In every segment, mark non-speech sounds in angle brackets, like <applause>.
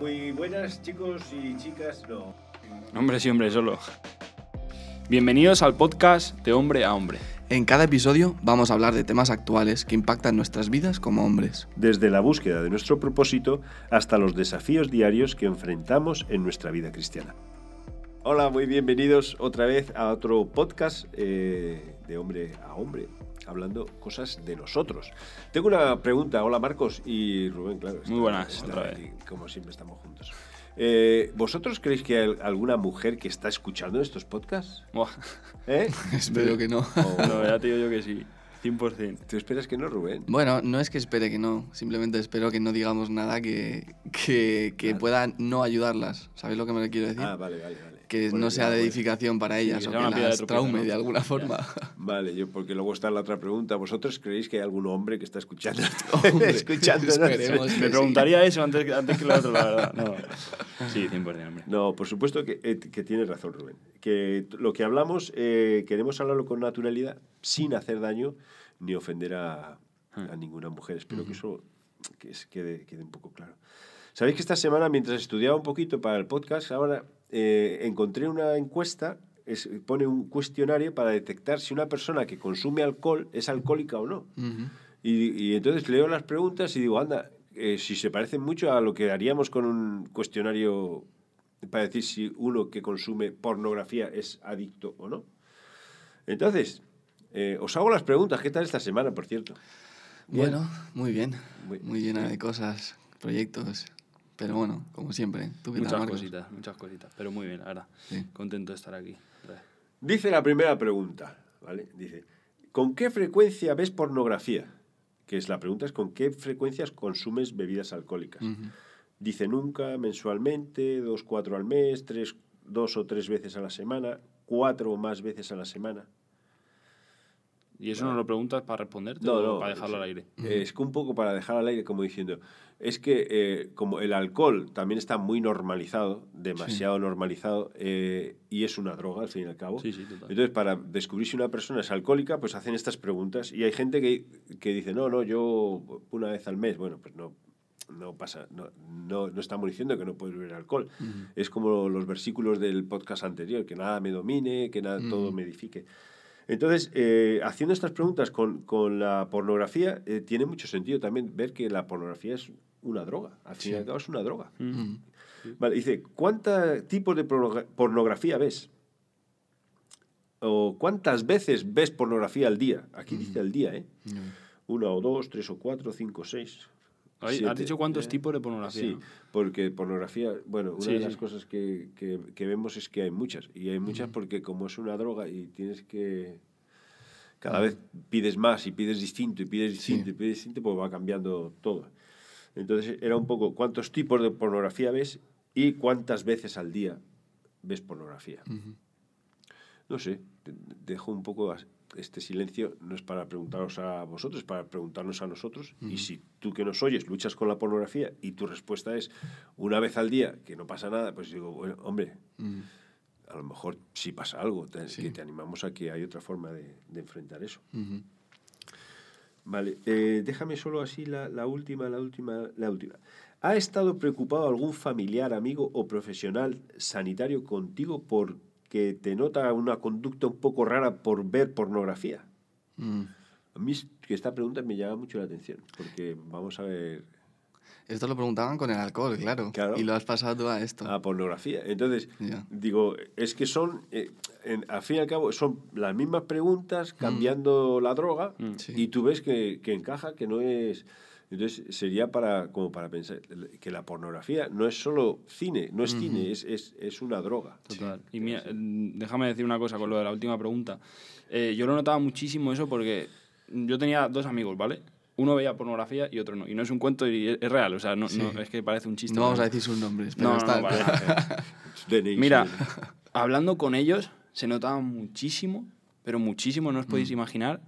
Muy buenas chicos y chicas, no. Hombre sí, hombre, solo. Bienvenidos al podcast de Hombre a Hombre. En cada episodio vamos a hablar de temas actuales que impactan nuestras vidas como hombres. Desde la búsqueda de nuestro propósito hasta los desafíos diarios que enfrentamos en nuestra vida cristiana. Hola, muy bienvenidos otra vez a otro podcast eh, de hombre a hombre, hablando cosas de nosotros. Tengo una pregunta. Hola Marcos y Rubén, claro. Muy buenas, está otra aquí, Como siempre estamos juntos. Eh, ¿Vosotros creéis que hay alguna mujer que está escuchando estos podcasts? Buah. <laughs> ¿Eh? <laughs> Espero que no. No, ya te digo yo que sí. 100%. ¿Tú esperas que no, Rubén? Bueno, no es que espere que no, simplemente espero que no digamos nada que, que, que pueda no ayudarlas. ¿Sabéis lo que me quiero decir? Ah, vale, vale, vale. Que Bueno, no sea de pues. edificación para ellas que o que de las tropiezo, traume ¿no? de alguna forma. Vale, yo porque luego está la otra pregunta. ¿Vosotros creéis que hay algún hombre que está escuchando? <laughs> <laughs> Que Me sí. preguntaría eso antes que, antes que lo otro, la verdad. No. <laughs> Sí, 100%, hombre. No, por supuesto que, eh, que tienes razón, Rubén. Que lo que hablamos eh, queremos hablarlo con naturalidad, sin hacer daño ni ofender a, a ninguna mujer. Espero que eso que es- quede, quede un poco claro. Sabéis que esta semana, mientras estudiaba un poquito para el podcast, ahora eh, encontré una encuesta, es- pone un cuestionario para detectar si una persona que consume alcohol es alcohólica o no. Y, y entonces leo las preguntas y digo, anda, eh, si se parecen mucho a lo que haríamos con un cuestionario para decir si uno que consume pornografía es adicto o no. Entonces, eh, os hago las preguntas. ¿Qué tal esta semana, por cierto? Bien. Bueno, muy bien. Muy- Muy llena sí. de cosas, proyectos. Pero bueno, como siempre. ¿Tú qué Muchas cositas, muchas cositas. Pero muy bien, la verdad. Sí. Contento de estar aquí. Dice la primera pregunta, ¿vale? Dice, ¿con qué frecuencia ves pornografía? Que es la pregunta es ¿con qué frecuencias consumes bebidas alcohólicas? Dice nunca, mensualmente, dos, cuatro al mes, tres, dos o tres veces a la semana, cuatro o más veces a la semana. ¿Y eso no lo preguntas para responderte No, o no, para dejarlo es- al aire? Es que un poco para dejar al aire, como diciendo, es que eh, como el alcohol también está muy normalizado, demasiado normalizado, eh, y es una droga al fin y al cabo. Sí, sí, total. Entonces, para descubrir si una persona es alcohólica, pues hacen estas preguntas. Y hay gente que, que dice, no, no, yo una vez al mes. Bueno, pues no, no pasa, no, no, no estamos diciendo que no puedes beber alcohol. Es como los versículos del podcast anterior, que nada me domine, que nada, todo me edifique. Entonces, eh, haciendo estas preguntas con, con la pornografía, eh, tiene mucho sentido también ver que la pornografía es una droga. Al fin y al cabo es una droga. Mm. Vale, dice, ¿cuántos tipos de pornogra- pornografía ves? ¿O cuántas veces ves pornografía al día? Aquí dice al día, ¿eh? Una o dos, tres o cuatro, cinco, seis. ¿Has dicho cuántos eh, tipos de pornografía? Sí, no? porque pornografía, bueno, una Sí, de sí. las cosas que, que- que vemos es que hay muchas. Y hay muchas porque como es una droga y tienes que... Cada vez pides más y pides distinto y pides distinto Sí. y pides distinto, pues va cambiando todo. Entonces era un poco cuántos tipos de pornografía ves y cuántas veces al día ves pornografía. No sé, te- dejo un poco este silencio, no es para preguntaros a vosotros, es para preguntarnos a nosotros. Y si tú que nos oyes luchas con la pornografía y tu respuesta es una vez al día, que no pasa nada, pues digo, bueno, hombre, a lo mejor sí pasa algo, te- Sí. que te animamos a que hay otra forma de, de enfrentar eso. Vale, eh, déjame solo así la, la última, la última, la última. ¿Ha estado preocupado algún familiar, amigo o profesional sanitario contigo porque te nota una conducta un poco rara por ver pornografía? Mm. A mí es que esta pregunta me llama mucho la atención, porque vamos a ver Esto lo preguntaban con el alcohol, claro. Claro. Y lo has pasado tú a esto. a pornografía. Entonces, Ya. digo, es que son, eh, en- al fin y al cabo, son las mismas preguntas cambiando la droga Mm. Sí. y tú ves que, que encaja, que no es... Entonces, sería para, como para pensar que la pornografía no es solo cine, no es cine, es, es, es una droga. Total. Y mira, eh, déjame decir una cosa con lo de la última pregunta. Eh, yo lo notaba muchísimo eso porque yo tenía dos amigos, ¿vale? Uno veía pornografía y otro no. Y no es un cuento y es, es real, o sea, no, Sí. no- es que parece un chiste. No vamos a decir sus nombres, pero No, no, está. no, vale, <laughs> Mira, hablando con ellos, se notaba muchísimo, pero muchísimo, no os podéis imaginar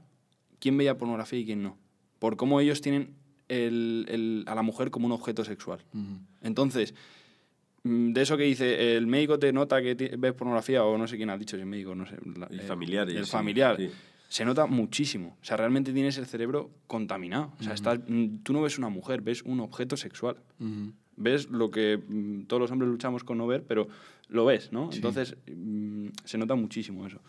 quién veía pornografía y quién no. Por cómo ellos tienen el- el- a la mujer como un objeto sexual. Ujú. Entonces, mm, de eso que dice, el médico te nota que ves pornografía, o no sé quién ha dicho, si es médico, no sé. la- El eh, familiar, El sí, familiar. sí. Se nota muchísimo. O sea, realmente tienes el cerebro contaminado. O sea, estás- mm, tú no ves una mujer, ves un objeto sexual. Ujú. ves lo que mm, todos los hombres luchamos con no ver, pero lo ves, ¿no? Sí. Entonces se nota muchísimo eso.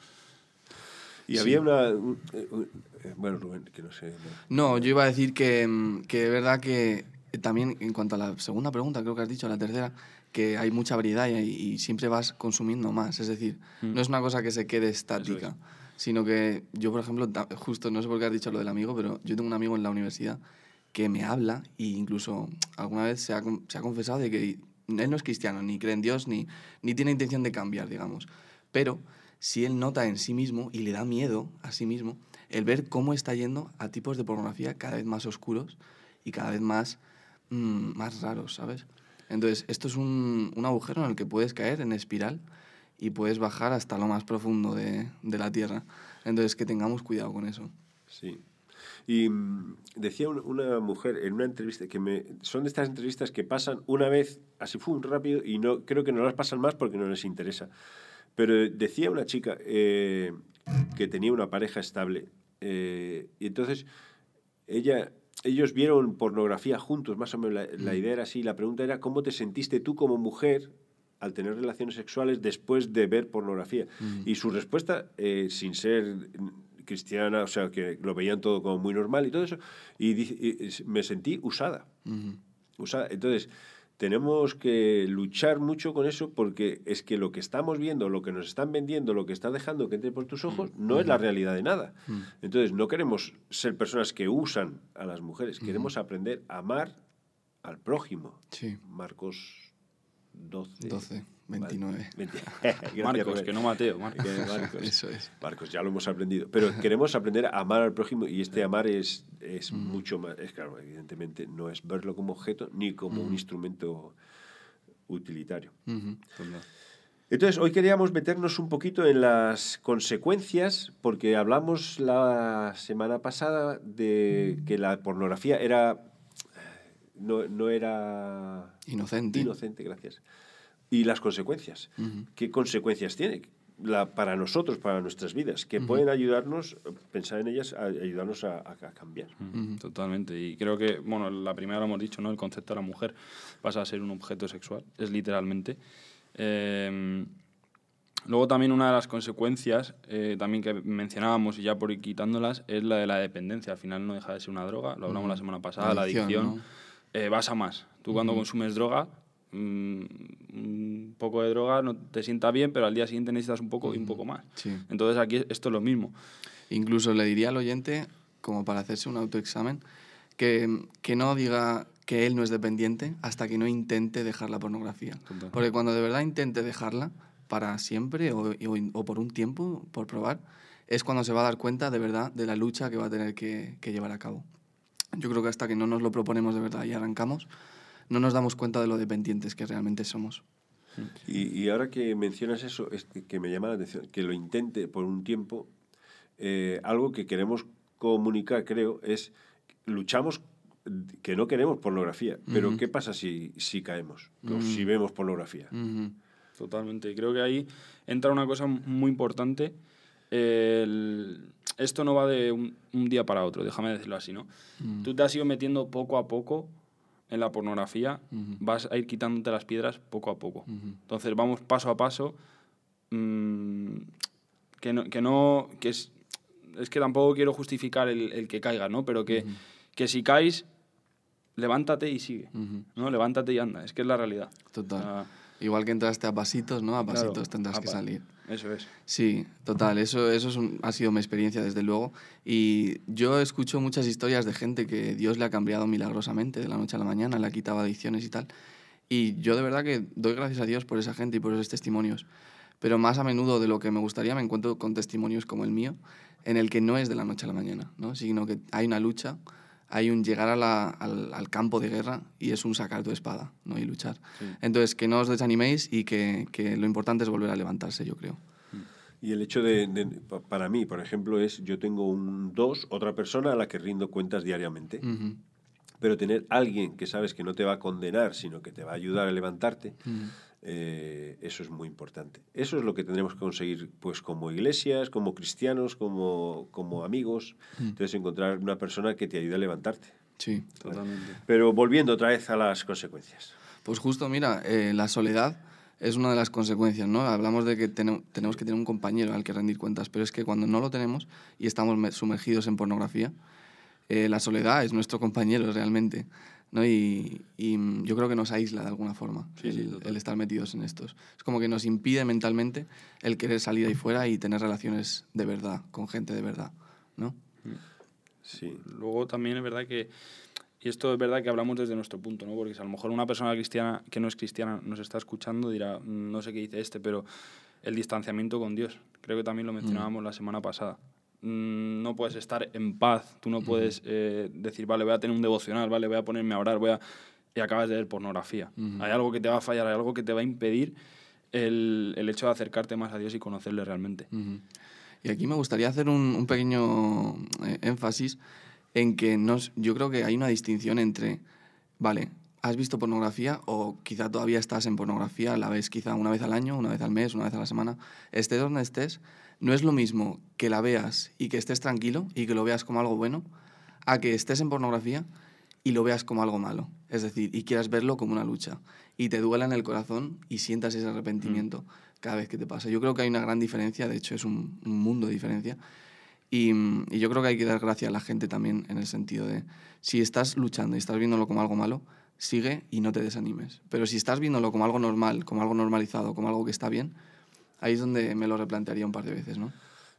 Y había una... un- eh, un- eh, bueno, Rubén, que no sé... no. No, yo iba a decir que, mm, que es verdad que eh, también en cuanto a la segunda pregunta, creo que has dicho, la tercera, que hay mucha variedad y, y siempre vas consumiendo más. Es decir, Mm. no es una cosa que se quede estática, sino que yo, por ejemplo, justo, no sé por qué has dicho lo del amigo, pero yo tengo un amigo en la universidad que me habla e incluso alguna vez se ha, se ha confesado de que él no es cristiano, ni cree en Dios, ni, ni tiene intención de cambiar, digamos. Pero si él nota en sí mismo y le da miedo a sí mismo el ver cómo está yendo a tipos de pornografía cada vez más oscuros y cada vez más, mm, más raros, ¿sabes? Entonces, esto es un, un agujero en el que puedes caer en espiral y puedes bajar hasta lo más profundo de, de la Tierra. Entonces, que tengamos cuidado con eso. Sí. Y mm, decía un- una mujer en una entrevista que me son de estas entrevistas que pasan una vez así fue un rápido y no creo que no las pasan más porque no les interesa. Pero decía una chica eh, que tenía una pareja estable eh, y entonces ella ellos vieron pornografía juntos, más o menos la, la idea era así. La pregunta era cómo te sentiste tú como mujer al tener relaciones sexuales después de ver pornografía. Y su respuesta, eh, sin ser mm, cristiana, o sea, que lo veían todo como muy normal y todo eso, y, me sentí usada. Usada. Entonces, tenemos que luchar mucho con eso porque es que lo que estamos viendo, lo que nos están vendiendo, lo que está dejando que entre por tus ojos, no es la realidad de nada. Entonces, no queremos ser personas que usan a las mujeres, queremos aprender a amar al prójimo. Sí. Marcos 12. 12, 29. <laughs> <laughs> Gracias, Marcos, Rubén. que no Mateo. Marcos. <laughs> Marcos. Eso es. Marcos, ya lo hemos aprendido. Pero queremos aprender a amar al prójimo y este amar es, es mucho más. Es claro, evidentemente no es verlo como objeto ni como un instrumento utilitario. Entonces, hoy queríamos meternos un poquito en las consecuencias, porque hablamos la semana pasada de que la pornografía era. No, no era. Inocente. Inocente, gracias. Y las consecuencias. ¿Qué consecuencias tiene? La, para nosotros, para nuestras vidas, que pueden ayudarnos, pensar en ellas, a, ayudarnos a, a- a cambiar. Totalmente. Y creo que, bueno, la primera lo hemos dicho, ¿no? El concepto de la mujer pasa a ser un objeto sexual, es literalmente. Eh, luego también una de las consecuencias, eh, también que mencionábamos y ya por ir quitándolas, es la de la dependencia. Al final no deja de ser una droga, lo hablamos la semana pasada, la Adicción, adicción. ¿no? eh, vas a más. Tú cuando consumes droga, mm, un poco de droga no te sienta bien, pero al día siguiente necesitas un poco y un poco más. Sí. Entonces aquí esto es lo mismo. Incluso le diría al oyente, como para hacerse un autoexamen, que, que no diga que él no es dependiente hasta que no intente dejar la pornografía. Total. Porque cuando de verdad intente dejarla para siempre o, o- o por un tiempo, por probar, es cuando se va a dar cuenta de verdad de la lucha que va a tener que, que llevar a cabo. Yo creo que hasta que no nos lo proponemos de verdad y arrancamos, no nos damos cuenta de lo dependientes que realmente somos. Y, y ahora que mencionas eso, es que, que me llama la atención, que lo intente por un tiempo, eh, algo que queremos comunicar, creo, es luchamos que no queremos pornografía, pero ¿qué pasa si, si caemos? O Si vemos pornografía. Ujú. Totalmente. Y creo que ahí entra una cosa muy importante. El- esto no va de un, un día para otro, déjame decirlo así, ¿no? Tú te has ido metiendo poco a poco en la pornografía, vas a ir quitándote las piedras poco a poco. Entonces vamos paso a paso. mm, que no, que no, que es, es que tampoco quiero justificar el, el que caiga, ¿no? Pero que, que si caes, levántate y sigue. ¿no? Levántate y anda, es que es la realidad. Total. O sea, Igual que entraste a pasitos, ¿no? A claro, pasitos tendrás que apa- salir. Eso es. Sí, total, eso, eso es un- ha sido mi experiencia desde luego. Y yo escucho muchas historias de gente que Dios le ha cambiado milagrosamente de la noche a la mañana, le ha quitado adicciones y tal. Y yo de verdad que doy gracias a Dios por esa gente y por esos testimonios. Pero más a menudo de lo que me gustaría me encuentro con testimonios como el mío, en el que no es de la noche a la mañana, ¿no? sino que hay una lucha, hay un llegar a la- al, al campo de guerra y es un sacar tu espada ¿no? y luchar. Entonces, que no os desaniméis y que, que lo importante es volver a levantarse, yo creo. Y el hecho de, de- pa- para mí, por ejemplo, es yo tengo un dos, otra persona a la que rindo cuentas diariamente, pero tener alguien que sabes que no te va a condenar, sino que te va a ayudar a levantarte. Eh, eso es muy importante. Eso es lo que tendremos que conseguir pues como iglesias, como cristianos, como, como amigos. Entonces encontrar una persona que te ayude a levantarte. Sí. Totalmente. Pero volviendo otra vez a las consecuencias. Pues justo, mira, eh, la soledad es una de las consecuencias, ¿no? Hablamos de que tenemos que tener un compañero al que rendir cuentas, pero es que cuando no lo tenemos y estamos sumergidos en pornografía, eh, la soledad es nuestro compañero realmente, ¿no? Y, y, yo creo que nos aísla de alguna forma el, el, estar metidos en estos. Es como que nos impide mentalmente el querer salir ahí fuera y tener relaciones de verdad, con gente de verdad, ¿no? Sí. Luego también es verdad que y esto es verdad que hablamos desde nuestro punto, ¿no? Porque a lo mejor una persona cristiana que no es cristiana nos está escuchando dirá, mm, no sé qué dice este, pero el distanciamiento con Dios. Creo que también lo mencionábamos mm. la semana pasada. Mm, no puedes estar en paz, tú no puedes eh, decir, vale, voy a tener un devocional, vale, voy a ponerme a orar, voy a... y acabas de ver pornografía. Hay algo que te va a fallar, hay algo que te va a impedir el, el hecho de acercarte más a Dios y conocerle realmente. Y aquí me gustaría hacer un, un pequeño eh, énfasis en que nos, yo creo que hay una distinción entre, vale, has visto pornografía o quizá todavía estás en pornografía, la ves quizá una vez al año, una vez al mes, una vez a la semana, estés donde estés, no es lo mismo que la veas y que estés tranquilo y que lo veas como algo bueno, a que estés en pornografía y lo veas como algo malo. Es decir, y quieras verlo como una lucha. Y te duela en el corazón y sientas ese arrepentimiento mm. cada vez que te pasa. Yo creo que hay una gran diferencia, de hecho es un, un mundo de diferencia y, y, yo creo que hay que dar gracias a la gente también en el sentido de, si estás luchando y estás viéndolo como algo malo, sigue y no te desanimes. Pero si estás viéndolo como algo normal, como algo normalizado, como algo que está bien, ahí es donde me lo replantearía un par de veces, ¿no?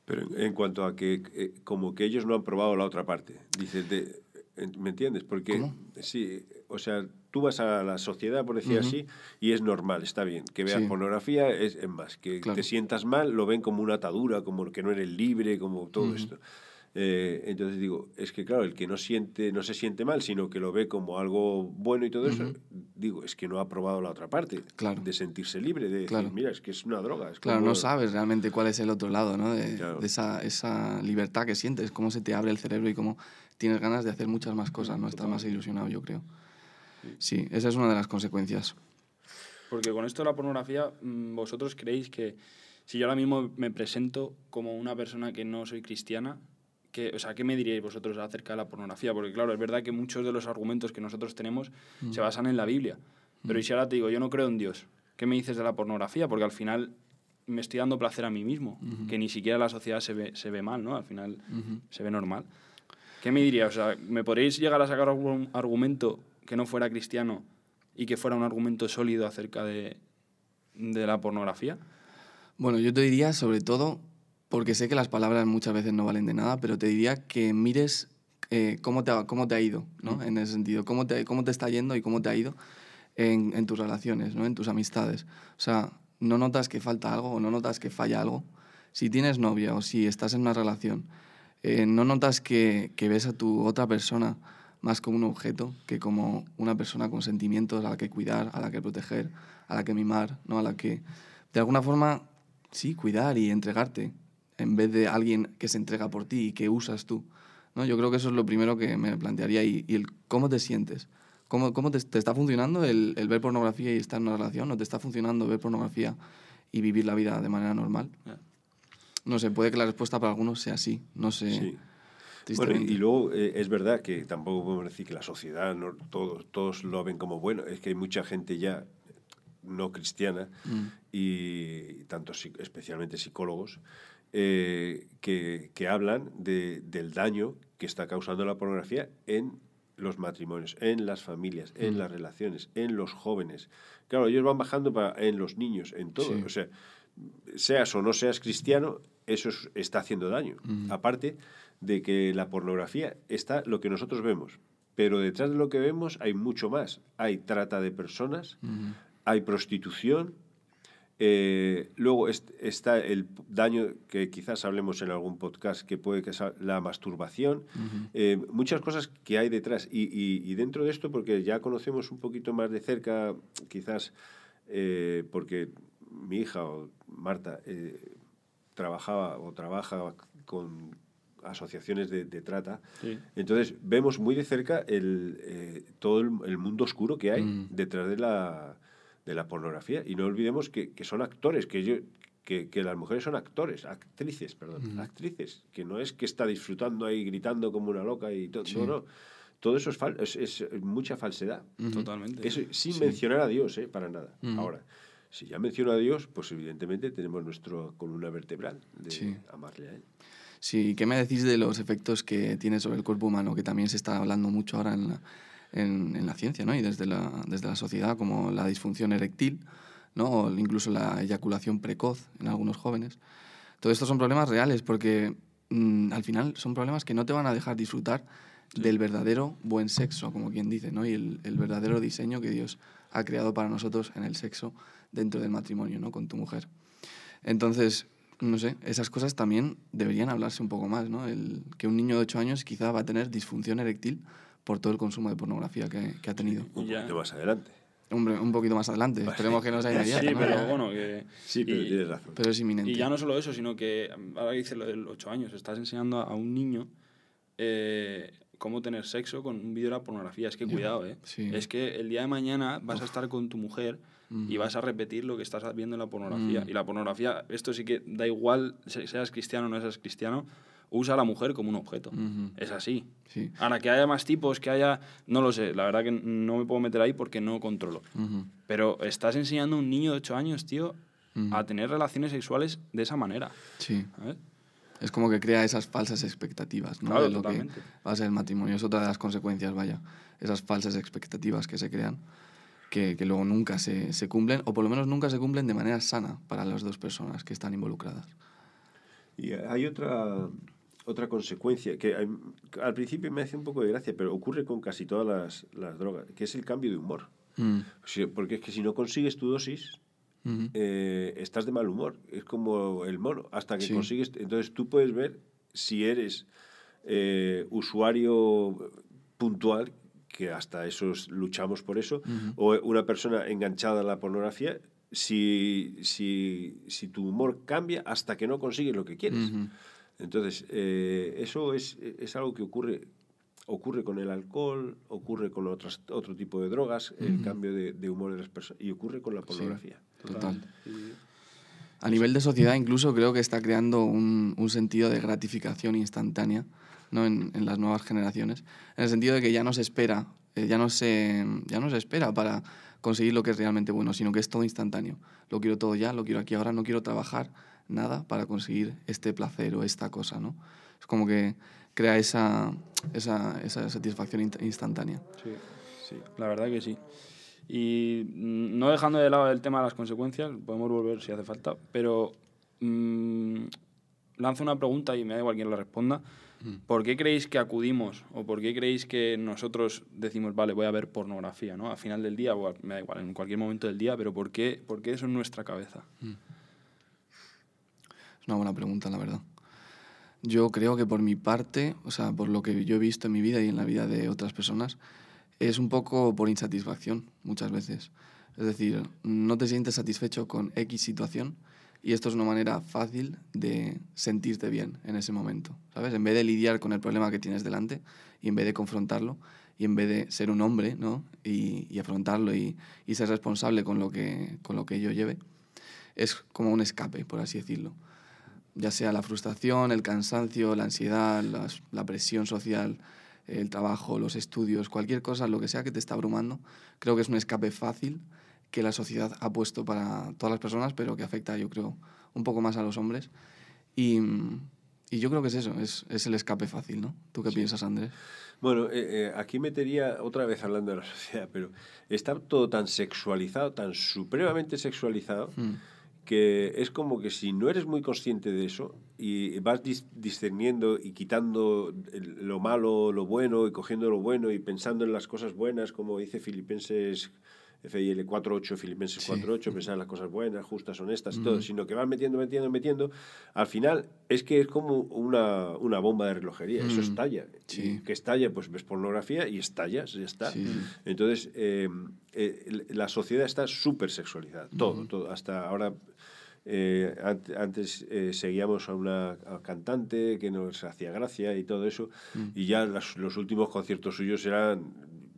Pero en cuanto a que, eh, como que ellos no han probado la otra parte, dices, de, ¿me entiendes? Porque, sí, o sea, tú vas a la sociedad, por decir así, y es normal, está bien. Que veas pornografía es, es, más. Que te sientas mal, lo ven como una atadura, como que no eres libre, como todo esto. Eh, entonces digo, es que claro, el que no siente, no se siente mal, sino que lo ve como algo bueno y todo eso, digo, es que no ha probado la otra parte, de sentirse libre, de decir, mira, es que es una droga. Es claro, no sabes realmente cuál es el otro lado, ¿no? De, de, esa, esa libertad que sientes, cómo se te abre el cerebro y cómo tienes ganas de hacer muchas más cosas, ¿no? Estás más ilusionado, yo creo. Sí, esa es una de las consecuencias. Porque con esto de la pornografía, mm, vosotros creéis que si yo ahora mismo me presento como una persona que no soy cristiana, que, o sea, ¿qué me diríais vosotros acerca de la pornografía? Porque claro, es verdad que muchos de los argumentos que nosotros tenemos se mm. basan en la Biblia. Pero y si ahora te digo, yo no creo en Dios, ¿qué me dices de la pornografía? Porque al final me estoy dando placer a mí mismo, que ni siquiera la sociedad se ve, se ve mal, ¿no? Al final se ve normal. ¿Qué me dirías? O sea, ¿me podréis llegar a sacar algún argumento que no fuera cristiano y que fuera un argumento sólido acerca de, de la pornografía? Bueno, yo te diría sobre todo, porque sé que las palabras muchas veces no valen de nada, pero te diría que mires eh, cómo, te ha, cómo te ha ido, ¿no? Mm. En ese sentido, cómo te, cómo te está yendo y cómo te ha ido en, en, tus relaciones, ¿no? En tus amistades. O sea, no notas que falta algo o no notas que falla algo. Si tienes novia o si estás en una relación, eh, no notas que, que ves a tu otra persona más como un objeto que como una persona con sentimientos a la que cuidar, a la que proteger, a la que mimar, ¿no? a la que de alguna forma sí, cuidar y entregarte en vez de alguien que se entrega por ti y que usas tú. ¿no? Yo creo que eso es lo primero que me plantearía y, y el cómo te sientes. ¿Cómo, cómo te, te, está funcionando el, el, ver pornografía y estar en una relación? ¿O te está funcionando ver pornografía y vivir la vida de manera normal? No sé, puede que la respuesta para algunos sea sí. No sé. Sí. Bueno, y luego eh, es verdad que tampoco podemos decir que la sociedad, no, todos, todos lo ven como bueno, es que hay mucha gente ya no cristiana mm. y tanto especialmente psicólogos eh, que, que, hablan de, del daño que está causando la pornografía en los matrimonios, en las familias, en mm. las relaciones, en los jóvenes. Claro, ellos van bajando para, en los niños, en todo. O sea, seas o no seas cristiano, eso está haciendo daño. Mm. Aparte de que la pornografía está lo que nosotros vemos, pero detrás de lo que vemos hay mucho más. Hay trata de personas, hay prostitución, eh, luego está el daño que quizás hablemos en algún podcast que puede que sea la masturbación, eh, muchas cosas que hay detrás. Y, y, dentro de esto, porque ya conocemos un poquito más de cerca, quizás eh, porque mi hija o Marta trabajaba o trabaja con asociaciones de, trata. Entonces vemos muy de cerca el, todo el, mundo oscuro que hay mm. detrás de la, de la pornografía. Y no olvidemos que, que son actores, que, yo, que, que, las mujeres son actores, actrices, perdón, mm. actrices, que no es que está disfrutando ahí gritando como una loca y todo. No, no. todo eso es, fal- es, es mucha falsedad. Totalmente. Eso sin mencionar a Dios, ¿eh? para nada. Ahora, si ya menciono a Dios, pues evidentemente tenemos nuestra columna vertebral de Sí. amarle a Él. Sí, ¿qué me decís de los efectos que tiene sobre el cuerpo humano? Que también se está hablando mucho ahora en la, en, en la ciencia, ¿no? Y desde la, desde la sociedad, como la disfunción eréctil, ¿no? O incluso la eyaculación precoz en algunos jóvenes. Todo esto son problemas reales porque mm, al final son problemas que no te van a dejar disfrutar del verdadero buen sexo, como quien dice, ¿no? Y el, el verdadero diseño que Dios ha creado para nosotros en el sexo dentro del matrimonio, ¿no? Con tu mujer. Entonces, no sé, esas cosas también deberían hablarse un poco más, ¿no? El, que un niño de 8 años quizá va a tener disfunción eréctil por todo el consumo de pornografía que, que ha tenido. Un Ya. poquito más adelante. Hombre, un poquito más adelante, esperemos que no sea <laughs> inmediato, Sí, ¿no? pero bueno, que... Sí, pero y- tienes razón. Pero es inminente. Y ya no solo eso, sino que mm, ahora que dices lo de los 8 años, estás enseñando a un niño eh, cómo tener sexo con un vídeo de la pornografía. Es que cuidado, ¿eh? Sí. Es que el día de mañana vas a estar con tu mujer y vas a repetir lo que estás viendo en la pornografía. Y la pornografía, esto sí que da igual, se- seas cristiano o no seas cristiano, usa a la mujer como un objeto. Ujú. Es así. Sí. Ahora, que haya más tipos, que haya... No lo sé, la verdad que no me puedo meter ahí porque no controlo. Ujú. Pero estás enseñando a un niño de 8 años, tío, a tener relaciones sexuales de esa manera. Sí. ¿sabes? Es como que crea esas falsas expectativas, ¿no? Claro, de lo totalmente. que va a ser el matrimonio. Es otra de las consecuencias, vaya. Esas falsas expectativas que se crean, que, que luego nunca se, se cumplen, o por lo menos nunca se cumplen de manera sana para las dos personas que están involucradas. Y hay otra, otra consecuencia que al principio me hace un poco de gracia, pero ocurre con casi todas las, las drogas, que es el cambio de humor. Mm. Porque es que si no consigues tu dosis, eh, estás de mal humor. Es como el mono. Hasta que Sí. consigues. Entonces tú puedes ver si eres eh, usuario puntual, que hasta eso es- luchamos por eso, o una persona enganchada a la pornografía, si, si, si tu humor cambia hasta que no consigues lo que quieres. Ujú. Entonces, eh, eso es, es algo que ocurre ocurre con el alcohol, ocurre con otras, otro tipo de drogas, el cambio de, de humor de las personas, y ocurre con la pornografía. Total. A nivel de sociedad incluso creo que está creando un, un sentido de gratificación instantánea ¿no? en, en las nuevas generaciones, en el sentido de que ya no se espera, eh, ya, no se, ya no se espera para conseguir lo que es realmente bueno, sino que es todo instantáneo. Lo quiero todo ya, lo quiero aquí ahora, no quiero trabajar nada para conseguir este placer o esta cosa. ¿no? Es como que crea esa, esa, esa satisfacción inst- instantánea. Sí, sí, la verdad que sí. Y mm, no dejando de lado el tema de las consecuencias, podemos volver si hace falta, pero mm, lanzo una pregunta y me da igual quién la responda. ¿Por qué creéis que acudimos o por qué creéis que nosotros decimos, vale, voy a ver pornografía, ¿no? A final del día, o a- me da igual, en cualquier momento del día, pero ¿por qué, por qué eso en nuestra cabeza? Es una buena pregunta, la verdad. Yo creo que por mi parte, o sea, por lo que yo he visto en mi vida y en la vida de otras personas, es un poco por insatisfacción muchas veces. Es decir, no te sientes satisfecho con X situación y esto es una manera fácil de sentirte bien en ese momento, ¿sabes? En vez de lidiar con el problema que tienes delante y en vez de confrontarlo y en vez de ser un hombre, ¿no? Y, y afrontarlo y, y ser responsable con lo, que, con lo que ello lleve, es como un escape, por así decirlo ya sea la frustración, el cansancio, la ansiedad, las- la presión social, el trabajo, los estudios, cualquier cosa, lo que sea que te está abrumando, creo que es un escape fácil que la sociedad ha puesto para todas las personas, pero que afecta, yo creo, un poco más a los hombres. Y, y yo creo que es eso, es, es el escape fácil, ¿no? ¿Tú qué piensas, Andrés? Bueno, eh, eh, aquí metería otra vez hablando de la <laughs> sociedad, pero está todo tan sexualizado, tan supremamente sexualizado, Mm. Que es como que si no eres muy consciente de eso y vas dis- discerniendo y quitando el- lo malo, lo bueno y cogiendo lo bueno y pensando en las cosas buenas, como dice Filipenses FIL 4.8, Filipenses 4.8, pensar en las cosas buenas, justas, honestas, todo, sino que vas metiendo, metiendo, metiendo, al final es que es como una, una bomba de relojería, eso estalla. Sí. Y que estalla, pues ves pornografía y estallas, ya está. Sí, sí. Entonces, eh, eh, la sociedad está súper sexualizada, todo, todo. Hasta ahora, eh, ant- antes eh, seguíamos a una a cantante que nos hacía gracia y todo eso, y ya las- los últimos conciertos suyos eran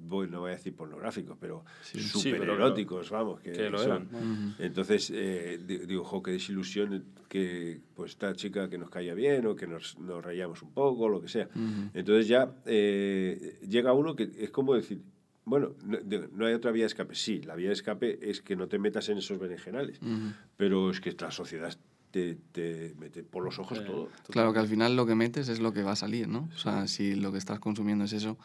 bueno, no voy a decir pornográficos, pero Sí, súper eróticos, vamos. Que, que lo son. eran. Entonces, eh, di- digo, jo, qué desilusión que pues esta chica que nos caía bien o que nos, nos rayamos un poco, lo que sea. Entonces ya eh, llega uno que es como decir, bueno, no, no hay otra vía de escape. Sí, la vía de escape es que no te metas en esos berenjenales, pero es que la sociedad te, te mete por los ojos Eh, todo. Claro que al final lo que metes es lo que va a salir, ¿no? O sea, si lo que estás consumiendo es eso,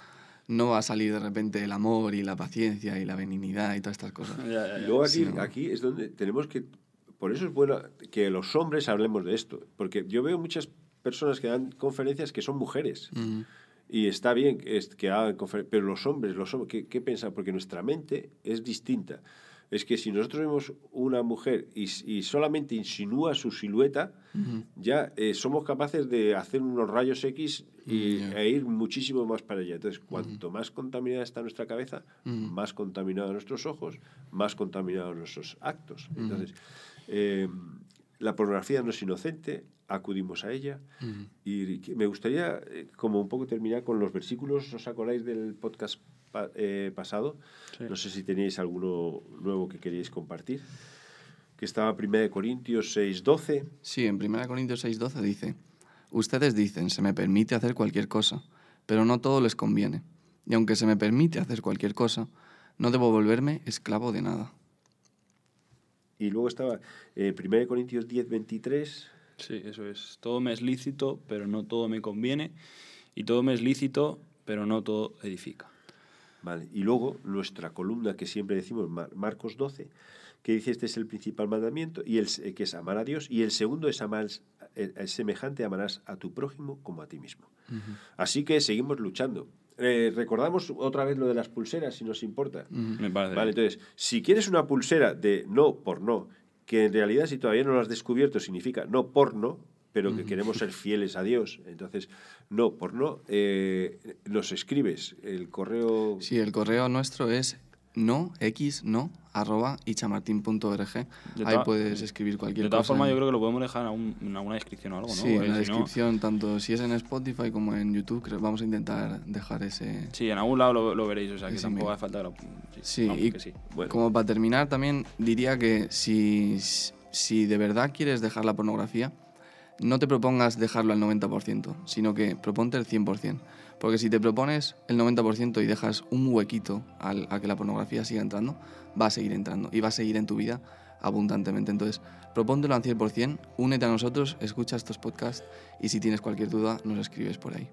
no va a salir de repente el amor y la paciencia y la benignidad y todas estas cosas. <laughs> Ya, ya, Y ya. luego aquí, Sí, ¿no? aquí es donde tenemos que... Por eso es bueno que los hombres hablemos de esto, porque yo veo muchas personas que dan conferencias que son mujeres. Y está bien que, hagan conferencias, pero los hombres, los hombres ¿qué, qué piensan? Porque nuestra mente es distinta. Es que si nosotros vemos una mujer y, y solamente insinúa su silueta, ya eh, somos capaces de hacer unos rayos X y, Mm, ya. e ir muchísimo más para allá. Entonces, cuanto más contaminada está nuestra cabeza, más contaminados nuestros ojos, más contaminados nuestros actos. Entonces, eh, la pornografía no es inocente, acudimos a ella. Y me gustaría, eh, como un poco terminar con los versículos, ¿os acordáis del podcast pa- eh, pasado? Sí. No sé si tenéis alguno nuevo que queríais compartir. Que estaba 1 Corintios 6, 12. Sí, en 1 Corintios 6:12 dice, ustedes dicen, se me permite hacer cualquier cosa, pero no todo les conviene. Y aunque se me permite hacer cualquier cosa, no debo volverme esclavo de nada. Y luego estaba eh, 1 Corintios 10, 23. Sí, eso es. Todo me es lícito, pero no todo me conviene. Y todo me es lícito, pero no todo edifica. Vale. Y luego nuestra columna que siempre decimos, Mar- Marcos 12, que dice este es el principal mandamiento, y el, se- que es amar a Dios, y el segundo es amar, el, el semejante, amarás a tu prójimo como a ti mismo. Así que seguimos luchando. Eh, recordamos otra vez lo de las pulseras, si nos importa. Me parece. Vale, entonces, si quieres una pulsera de no por no, que en realidad si todavía no lo has descubierto significa no por no, pero que queremos ser fieles a Dios, entonces no por no, eh, nos escribes el correo... Sí, el correo nuestro es no, x, no, arroba ichamartin.org. Ahí puedes escribir cualquier de todas cosa. formas, yo creo que lo podemos dejar en, alguna descripción o algo, ¿no? Sí, en la si no- descripción, tanto si es en Spotify como en YouTube, creo, vamos a intentar dejar ese... sí, en algún lado lo, lo veréis, o sea que tampoco hace falta lo. Sí, Sí, y que sí. Bueno. como para terminar también diría que si, si de verdad quieres dejar la pornografía, no te propongas dejarlo al 90%, sino que proponte el 100%. Porque si te propones el 90% y dejas un huequito al- a que la pornografía siga entrando, va a seguir entrando y va a seguir en tu vida abundantemente. Entonces, propóntelo al 100%, únete a nosotros, escucha estos podcasts y si tienes cualquier duda, nos escribes por ahí.